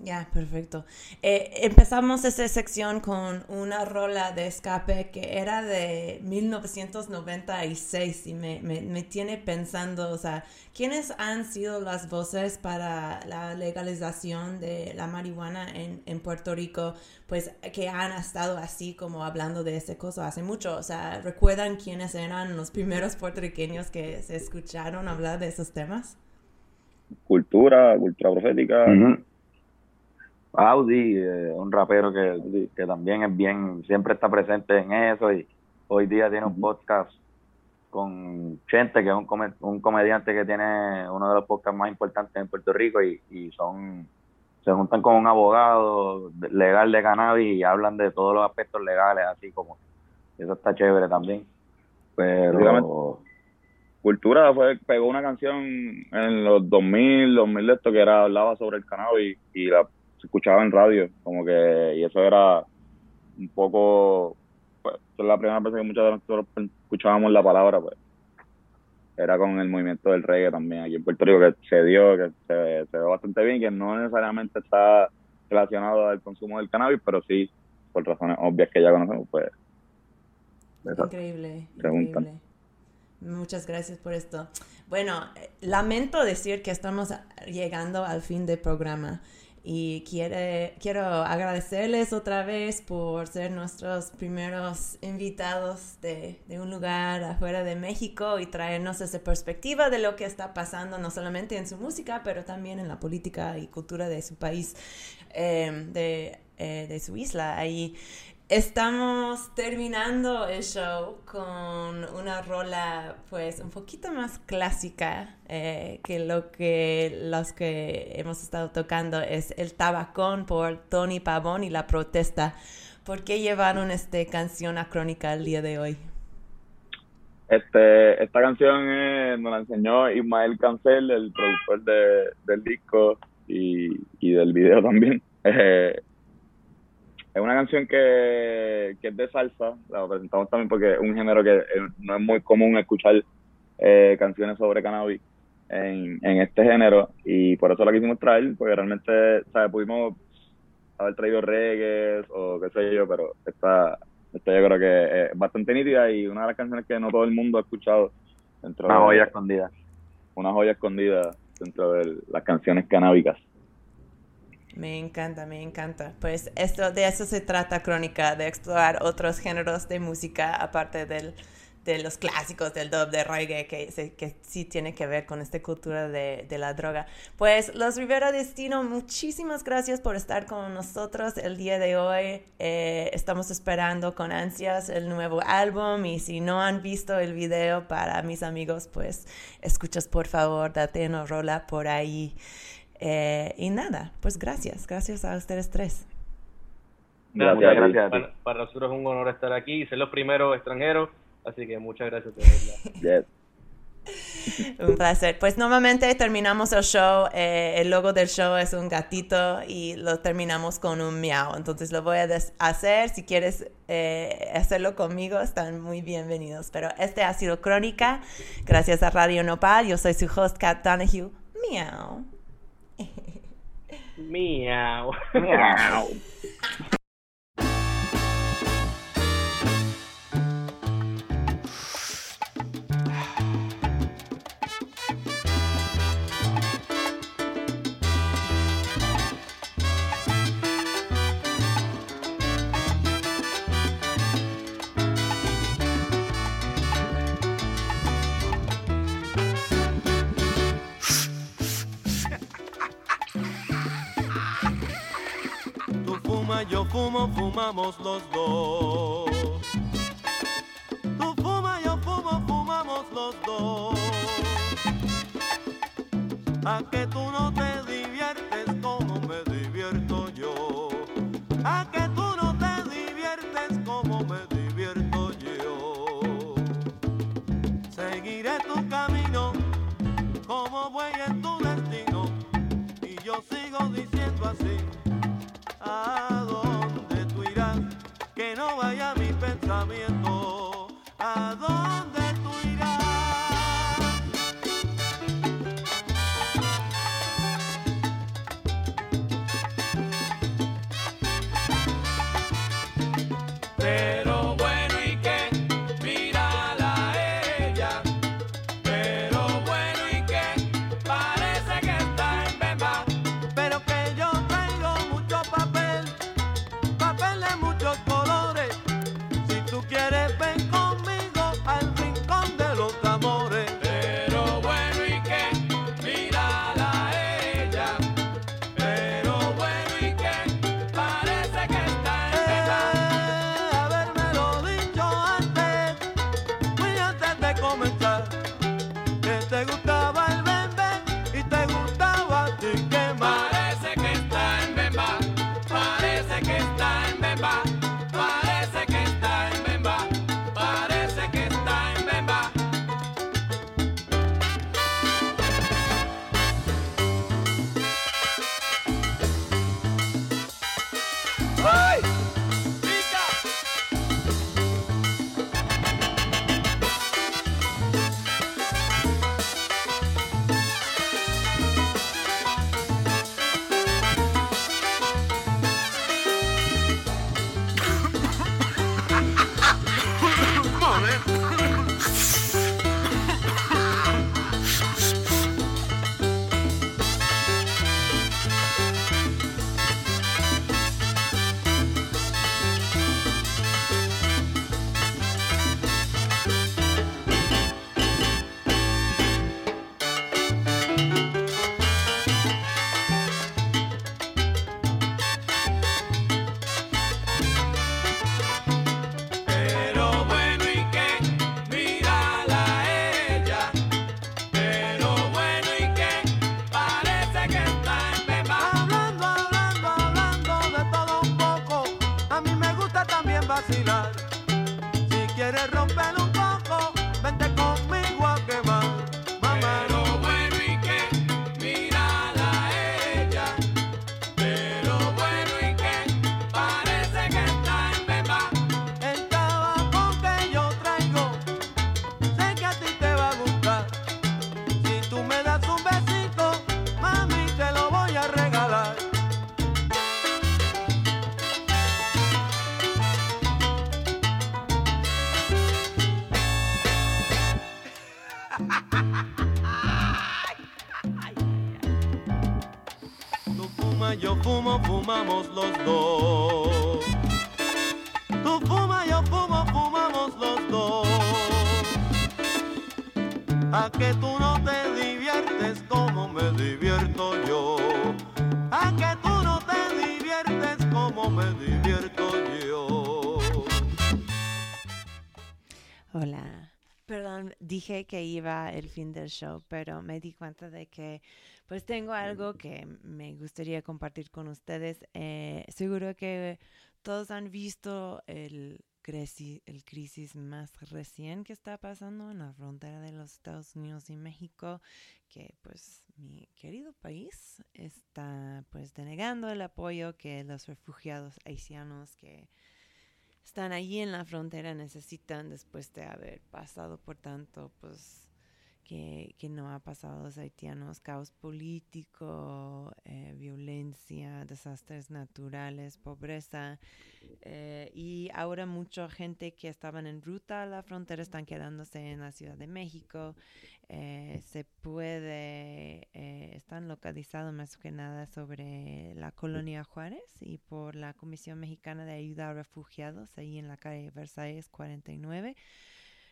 Ya, perfecto. Eh, empezamos esta sección con una rola de escape que era de 1996 y me, me, me, tiene pensando, o sea, ¿quiénes han sido las voces para la legalización de la marihuana en, en Puerto Rico? Pues que han estado así como hablando de ese cosa hace mucho. O sea, ¿recuerdan quiénes eran los primeros puertorriqueños que se escucharon hablar de esos temas? Cultura, cultura profética. Audi, eh, un rapero que, que también es bien, siempre está presente en eso y hoy día tiene un podcast con Chente, que es un, un comediante que tiene uno de los podcasts más importantes en Puerto Rico y, y son se juntan con un abogado legal de cannabis y hablan de todos los aspectos legales, así como eso está chévere también. Pero Cultura fue, pegó una canción en los 2000, 2000 de esto que era hablaba sobre el cannabis y la escuchaba en radio, como que, y eso era un poco, pues, es la primera vez que muchos de nosotros escuchábamos la palabra, pues, era con el movimiento del reggae también aquí en Puerto Rico, que se dio, que se, se ve bastante bien, que no necesariamente está relacionado al consumo del cannabis, pero sí, por razones obvias que ya conocemos, pues. Increíble, increíble. Muchas gracias por esto. Bueno, eh, lamento decir que estamos llegando al fin del programa y quiere, quiero agradecerles otra vez por ser nuestros primeros invitados de, de, un lugar afuera de México y traernos esa perspectiva de lo que está pasando no solamente en su música, pero también en la política y cultura de su país, eh, de, eh, de, su isla. Ahí Estamos terminando el show con una rola pues un poquito más clásica eh, que lo que los que hemos estado tocando es El Tabacón por Tony Pavón y La Protesta. ¿Por qué llevaron esta canción a Crónica el día de hoy? Este, esta canción eh, nos la enseñó Ismael Cancel, el productor de, del disco y, y del video también. (laughs) Eh, es una canción que, que es de salsa, la presentamos también porque es un género que eh, no es muy común escuchar eh, canciones sobre cannabis en, en este género y por eso la quisimos traer, porque realmente, ¿sabes? Pudimos haber traído reggae o qué sé yo, pero esta, esta yo creo que es bastante nítida y una de las canciones que no todo el mundo ha escuchado. Dentro una joya escondida. Una joya escondida dentro de las canciones canábicas. Me encanta, me encanta. Pues esto, de eso se trata Crónica, de explorar otros géneros de música aparte del, de los clásicos del dub de reggae que, que sí tiene que ver con esta cultura de, la droga. Pues los Rivera Destino, muchísimas gracias por estar con nosotros el día de hoy. Eh, estamos esperando con ansias el nuevo álbum y si no han visto el video para mis amigos, pues escuchas por favor, date una rola por ahí. Eh, y nada, pues gracias, gracias a ustedes tres. Gracias, muchas gracias. Para, para, nosotros es un honor estar aquí y ser los primeros extranjeros, así que muchas gracias. (laughs) (laughs) un placer. Pues normalmente terminamos el show, eh, el logo del show es un gatito y lo terminamos con un miau. Entonces lo voy a hacer. Si quieres eh, hacerlo conmigo, están muy bienvenidos. Pero este ha sido Crónica. Gracias a Radio Nopal. Yo soy su host, Kat Donahue. Miau. Meow. Meow. (laughs) fumamos los dos. Tú fumas, yo fumo, fumamos los dos. A que tú no también vacilar. Si quieres romper que iba el fin del show, pero me di cuenta de que pues tengo algo que me gustaría compartir con ustedes. Eh, seguro que todos han visto el crisis, el crisis más recién que está pasando en la frontera de los Estados Unidos y México, que pues mi querido país está pues denegando el apoyo que los refugiados haitianos que están allí en la frontera necesitan después de haber pasado por tanto, pues, que, no ha pasado a los haitianos, caos político, eh, violencia, desastres naturales, pobreza. eh, y ahora mucha gente que estaban en ruta a la frontera están quedándose en la Ciudad de México. Eh, se puede, están localizados más que nada sobre la colonia Juárez y por la Comisión Mexicana de Ayuda a Refugiados, ahí en la calle Versalles 49.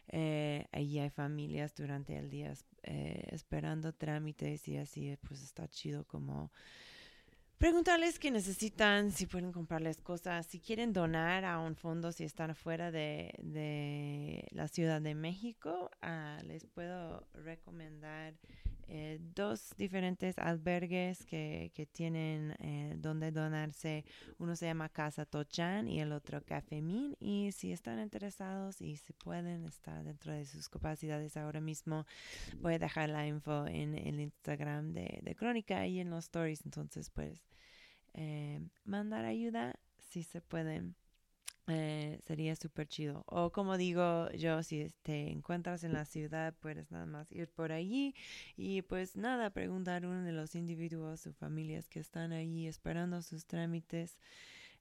Eh, allí hay familias durante el día eh, esperando trámites y así, pues está chido como preguntarles qué necesitan, si pueden comprarles cosas, si quieren donar a un fondo, si están afuera de, de la Ciudad de México, ah, les puedo recomendar eh, dos diferentes albergues que, que tienen eh, donde donarse. Uno se llama Casa Tochan y el otro Café Min. Y si están interesados y si pueden estar dentro de sus capacidades ahora mismo, voy a dejar la info en el Instagram de, de Crónica y en los stories. Entonces, pues, eh, mandar ayuda si se pueden. Eh, sería súper chido. O como digo yo, si te encuentras en la ciudad, puedes nada más ir por allí y pues nada, preguntar a uno de los individuos o familias que están ahí esperando sus trámites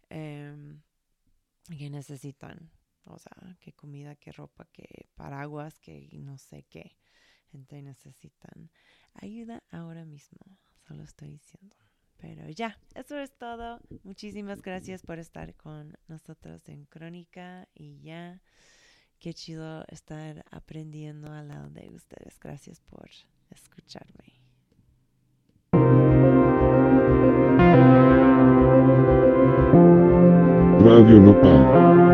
em, que necesitan. O sea, qué comida, qué ropa, qué paraguas, qué no sé qué. Gente necesitan ayuda ahora mismo. Solo estoy diciendo. Pero ya, eso es todo. Muchísimas gracias por estar con nosotros en Crónica y ya. Qué chido estar aprendiendo al lado de ustedes. Gracias por escucharme. Radio Nopal.